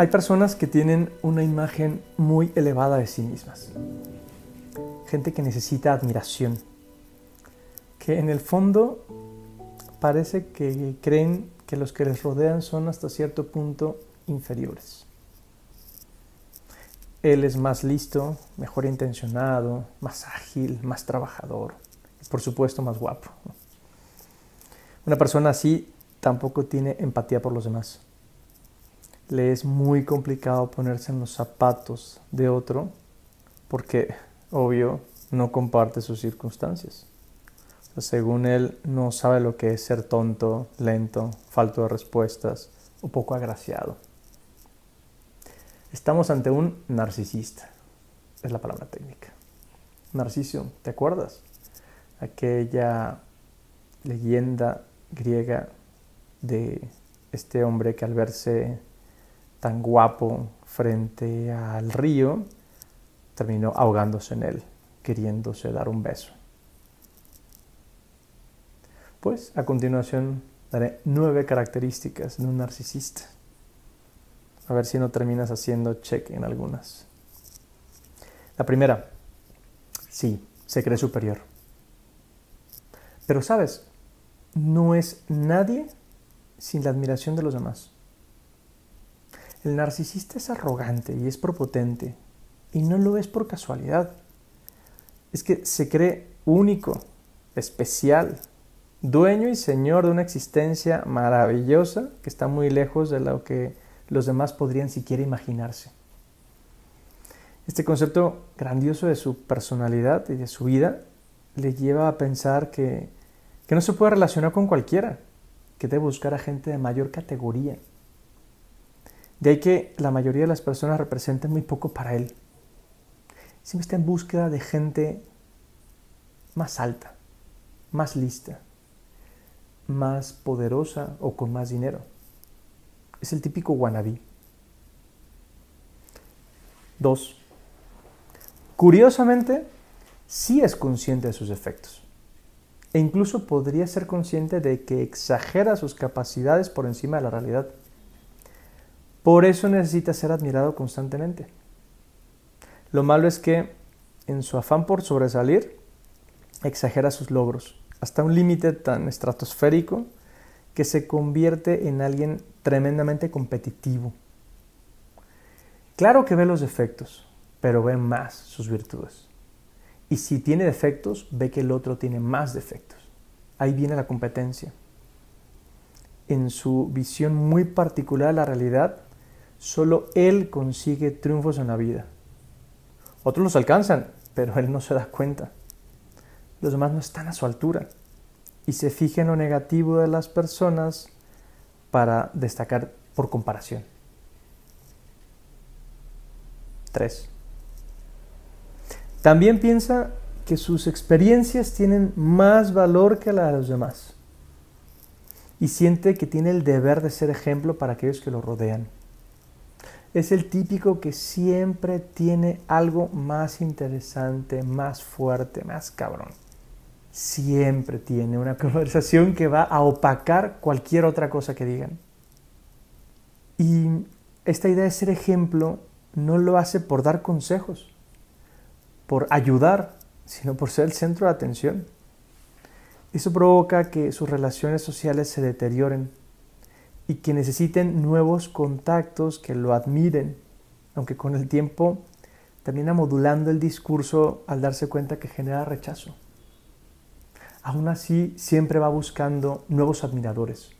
Hay personas que tienen una imagen muy elevada de sí mismas. Gente que necesita admiración. Que en el fondo parece que creen que los que les rodean son hasta cierto punto inferiores. Él es más listo, mejor intencionado, más ágil, más trabajador y por supuesto más guapo. Una persona así tampoco tiene empatía por los demás. Le es muy complicado ponerse en los zapatos de otro porque, obvio, no comparte sus circunstancias. según él, no sabe lo que es ser tonto, lento, falto de respuestas o poco agraciado. Estamos ante un narcisista, es la palabra técnica. Narciso, ¿te acuerdas? Aquella leyenda griega de este hombre que al verse tan guapo frente al río, terminó ahogándose en él, queriéndose dar un beso. Pues a continuación daré nueve características de un narcisista. A ver si no terminas haciendo check en algunas. La primera, sí, se cree superior. Pero sabes, no es nadie sin la admiración de los demás. El narcisista es arrogante y es propotente, y no lo es por casualidad. Es que se cree único, especial, dueño y señor de una existencia maravillosa que está muy lejos de lo que los demás podrían siquiera imaginarse. Este concepto grandioso de su personalidad y de su vida le lleva a pensar que, que no se puede relacionar con cualquiera, que debe buscar a gente de mayor categoría. De ahí que la mayoría de las personas representen muy poco para él. Siempre está en búsqueda de gente más alta, más lista, más poderosa o con más dinero. Es el típico wannabe. Dos. Curiosamente, sí es consciente de sus efectos. E incluso podría ser consciente de que exagera sus capacidades por encima de la realidad. Por eso necesita ser admirado constantemente. Lo malo es que, en su afán por sobresalir, exagera sus logros, hasta un límite tan estratosférico que se convierte en alguien tremendamente competitivo. Claro que ve los defectos, pero ve más sus virtudes. Y si tiene defectos, ve que el otro tiene más defectos. Ahí viene la competencia. En su visión muy particular de la realidad, solo él consigue triunfos en la vida. Otros los alcanzan, pero él no se da cuenta. Los demás no están a su altura y se fija en lo negativo de las personas para destacar por comparación. 3. También piensa que sus experiencias tienen más valor que la de los demás y siente que tiene el deber de ser ejemplo para aquellos que lo rodean. Es el típico que siempre tiene algo más interesante, más fuerte, más cabrón siempre tiene una conversación que va a opacar cualquier otra cosa que digan. Y esta idea de ser ejemplo no lo hace por dar consejos, por ayudar, sino por ser el centro de atención. Eso provoca que sus relaciones sociales se deterioren y que necesiten nuevos contactos que lo admiren, aunque con el tiempo termina modulando el discurso al darse cuenta que genera rechazo aún así siempre va buscando nuevos admiradores.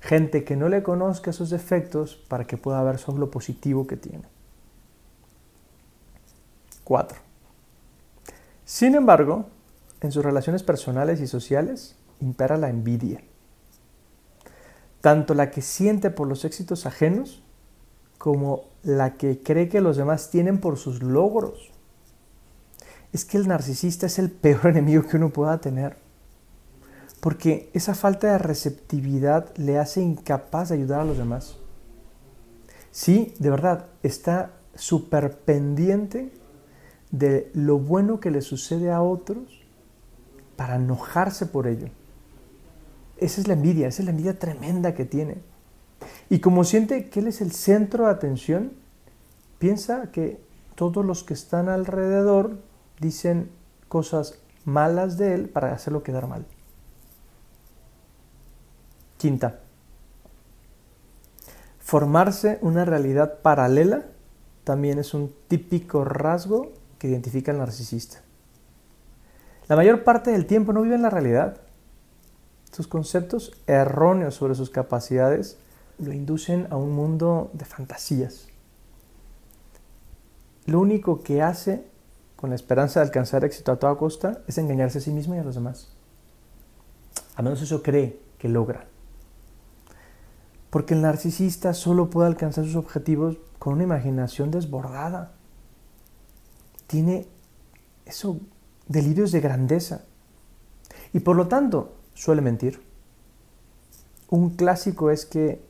Gente que no le conozca sus defectos para que pueda ver solo lo positivo que tiene. 4. Sin embargo, en sus relaciones personales y sociales impera la envidia. Tanto la que siente por los éxitos ajenos como la que cree que los demás tienen por sus logros es que el narcisista es el peor enemigo que uno pueda tener. Porque esa falta de receptividad le hace incapaz de ayudar a los demás. Sí, de verdad, está súper pendiente de lo bueno que le sucede a otros para enojarse por ello. Esa es la envidia, esa es la envidia tremenda que tiene. Y como siente que él es el centro de atención, piensa que todos los que están alrededor dicen cosas malas de él para hacerlo quedar mal. Quinta, formarse una realidad paralela también es un típico rasgo que identifica al narcisista. La mayor parte del tiempo no vive en la realidad. Sus conceptos erróneos sobre sus capacidades lo inducen a un mundo de fantasías. Lo único que hace con la esperanza de alcanzar éxito a toda costa es engañarse a sí mismo y a los demás. A menos eso cree que logra. Porque el narcisista solo puede alcanzar sus objetivos con una imaginación desbordada. Tiene eso, delirios de grandeza. Y por lo tanto, suele mentir. Un clásico es que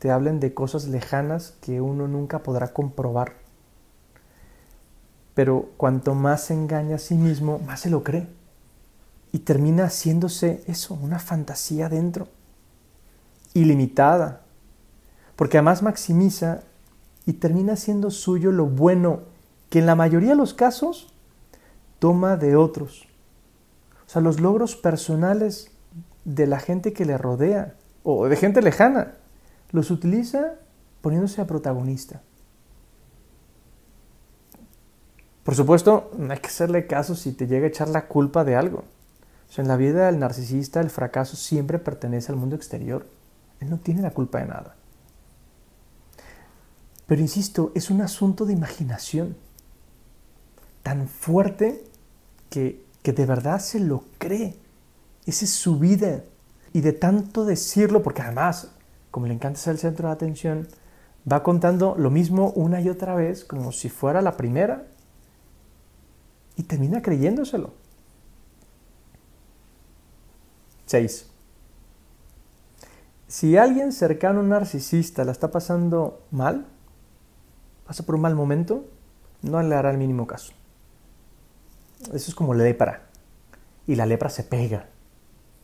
te hablen de cosas lejanas que uno nunca podrá comprobar. Pero cuanto más se engaña a sí mismo, más se lo cree. Y termina haciéndose eso, una fantasía dentro. Ilimitada. Porque además maximiza y termina siendo suyo lo bueno que en la mayoría de los casos toma de otros. O sea, los logros personales de la gente que le rodea o de gente lejana, los utiliza poniéndose a protagonista. Por supuesto, no hay que hacerle caso si te llega a echar la culpa de algo. En la vida del narcisista el fracaso siempre pertenece al mundo exterior. Él no tiene la culpa de nada. Pero insisto, es un asunto de imaginación tan fuerte que, que de verdad se lo cree. Esa es su vida. Y de tanto decirlo, porque además, como le encanta ser el centro de atención, va contando lo mismo una y otra vez, como si fuera la primera, y termina creyéndoselo. 6. Si alguien cercano a un narcisista la está pasando mal, pasa por un mal momento, no le hará el mínimo caso. Eso es como lepra. Y la lepra se pega.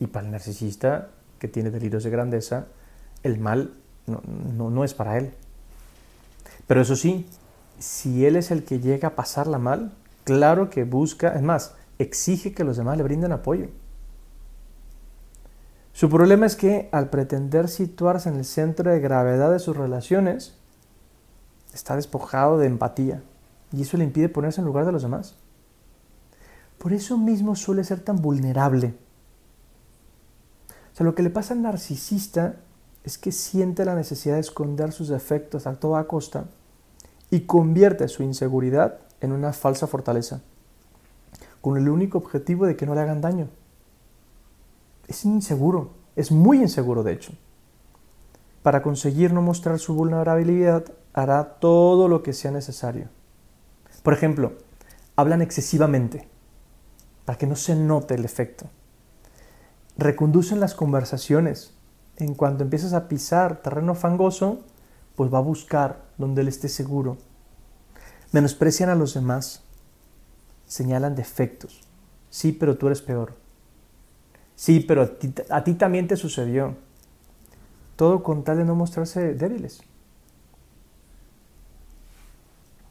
Y para el narcisista que tiene delirios de grandeza, el mal no, no es para él. Pero eso sí, si él es el que llega a pasarla mal, claro que busca, es más, exige que los demás le brinden apoyo. Su problema es que al pretender situarse en el centro de gravedad de sus relaciones, está despojado de empatía y eso le impide ponerse en lugar de los demás. Por eso mismo suele ser tan vulnerable. Lo que le pasa al narcisista es que siente la necesidad de esconder sus defectos a toda costa y convierte su inseguridad en una falsa fortaleza, con el único objetivo de que no le hagan daño. Es inseguro, es muy inseguro de hecho. Para conseguir no mostrar su vulnerabilidad, hará todo lo que sea necesario. Por ejemplo, hablan excesivamente, para que no se note el efecto. Reconducen las conversaciones. En cuanto empiezas a pisar terreno fangoso, pues va a buscar donde él esté seguro. Menosprecian a los demás. Señalan defectos. Sí, pero tú eres peor. Sí, pero a ti, a ti también te sucedió. Todo con tal de no mostrarse débiles.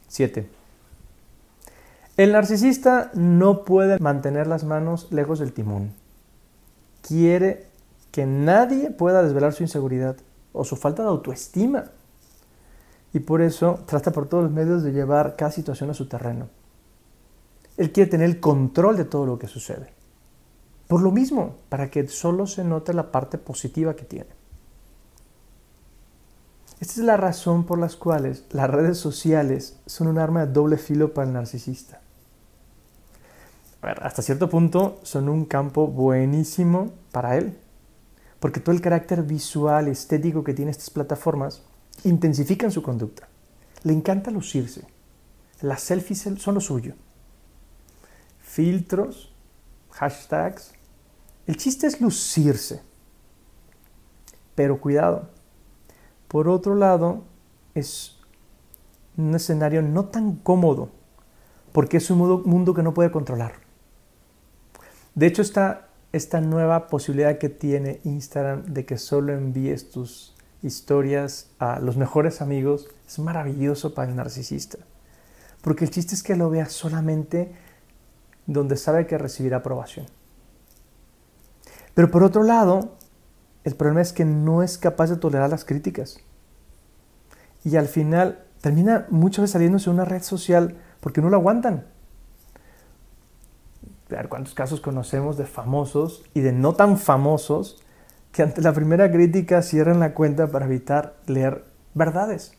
7. El narcisista no puede mantener las manos lejos del timón. Quiere que nadie pueda desvelar su inseguridad o su falta de autoestima. Y por eso trata por todos los medios de llevar cada situación a su terreno. Él quiere tener el control de todo lo que sucede. Por lo mismo, para que solo se note la parte positiva que tiene. Esta es la razón por las cuales las redes sociales son un arma de doble filo para el narcisista. Hasta cierto punto son un campo buenísimo para él, porque todo el carácter visual estético que tiene estas plataformas intensifican su conducta. Le encanta lucirse. Las selfies son lo suyo. Filtros, hashtags. El chiste es lucirse. Pero cuidado, por otro lado, es un escenario no tan cómodo, porque es un mundo, que no puede controlar. De hecho, está esta nueva posibilidad que tiene Instagram de que solo envíes tus historias a los mejores amigos es maravilloso para el narcisista. Porque el chiste es que lo vea solamente donde sabe que recibirá aprobación. Pero por otro lado, el problema es que no es capaz de tolerar las críticas. Y al final termina muchas veces saliéndose de una red social porque no lo aguantan. Ver cuántos casos conocemos de famosos y de no tan famosos que ante la primera crítica cierran la cuenta para evitar leer verdades.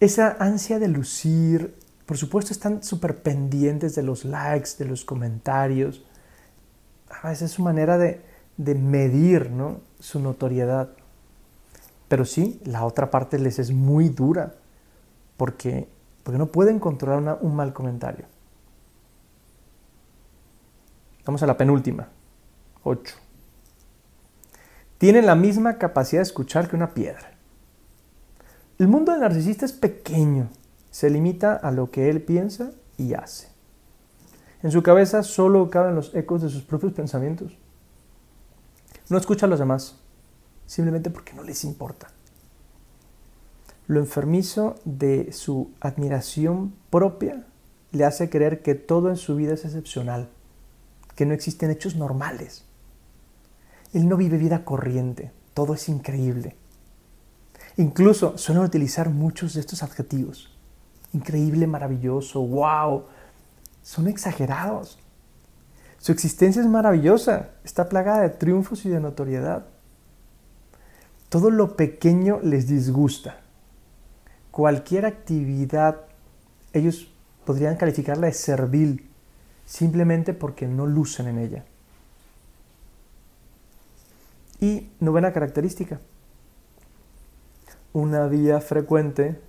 Esa ansia de lucir, por supuesto están súper pendientes de los likes, de los comentarios. A veces es su manera de, medir su notoriedad. Pero sí, la otra parte les es muy dura porque, porque no pueden controlar un mal comentario. Vamos a la penúltima. 8 tienen la misma capacidad de escuchar que una piedra. El mundo del narcisista es pequeño, se limita a lo que él piensa y hace. En su cabeza solo caben los ecos de sus propios pensamientos. No escucha a los demás, simplemente porque no les importa. Lo enfermizo de su admiración propia le hace creer que todo en su vida es excepcional, que no existen hechos normales. Él no vive vida corriente, todo es increíble. Incluso suelen utilizar muchos de estos adjetivos. Increíble, maravilloso, wow. Son exagerados. Su existencia es maravillosa, está plagada de triunfos y de notoriedad. Todo lo pequeño les disgusta. Cualquier actividad, ellos podrían calificarla de servil, simplemente porque no lucen en ella. Y novena característica, una vía frecuente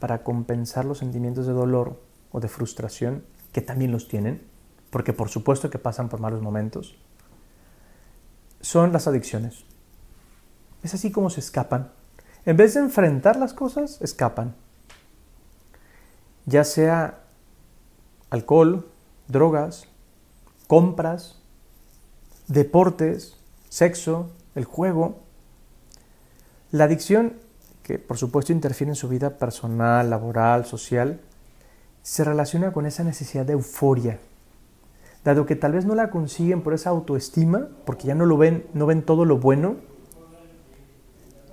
para compensar los sentimientos de dolor o de frustración, que también los tienen, porque por supuesto que pasan por malos momentos, son las adicciones. Es así como se escapan. En vez de enfrentar las cosas, escapan. Ya sea alcohol, drogas, compras, deportes, sexo, el juego. La adicción, que por supuesto interfiere en su vida personal, laboral, social, se relaciona con esa necesidad de euforia. Dado que tal vez no la consiguen por esa autoestima, porque ya no lo ven, no ven todo lo bueno,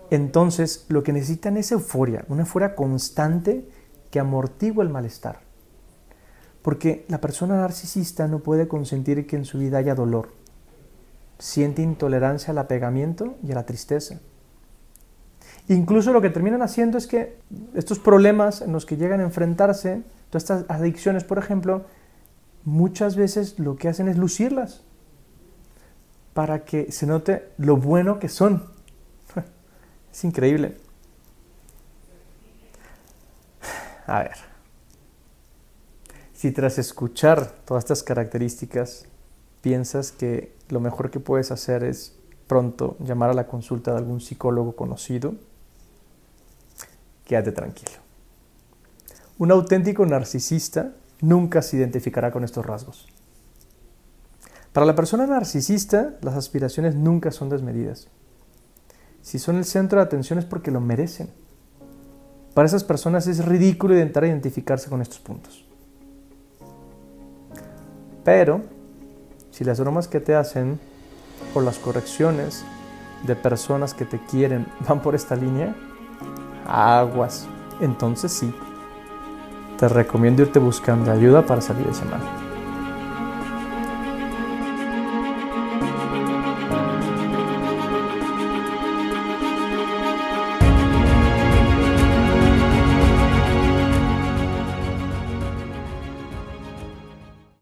entonces lo que necesitan es euforia, una euforia constante que amortigua el malestar. Porque la persona narcisista no puede consentir que en su vida haya dolor siente intolerancia al apegamiento y a la tristeza. Incluso lo que terminan haciendo es que estos problemas en los que llegan a enfrentarse, todas estas adicciones, por ejemplo, muchas veces lo que hacen es lucirlas para que se note lo bueno que son. Es increíble. A ver, si tras escuchar todas estas características piensas que lo mejor que puedes hacer es pronto llamar a la consulta de algún psicólogo conocido, quédate tranquilo. Un auténtico narcisista nunca se identificará con estos rasgos. Para la persona narcisista, las aspiraciones nunca son desmedidas. Si son el centro de atención es porque lo merecen. Para esas personas es ridículo intentar identificarse con estos puntos. Pero si las bromas que te hacen o las correcciones de personas que te quieren van por esta línea, aguas. Entonces sí, te recomiendo irte buscando ayuda para salir de ese mal.